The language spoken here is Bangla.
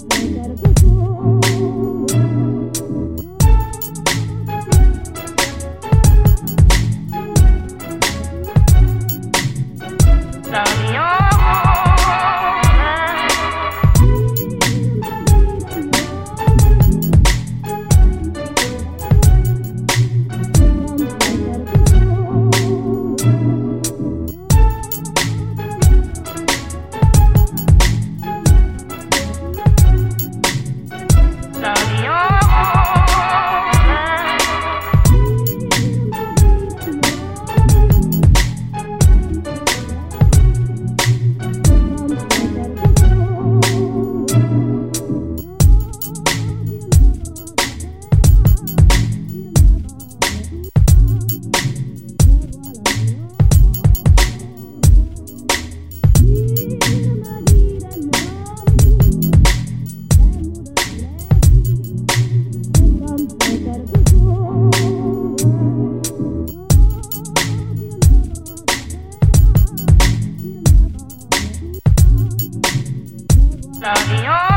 জায়গার কুকুর Love you.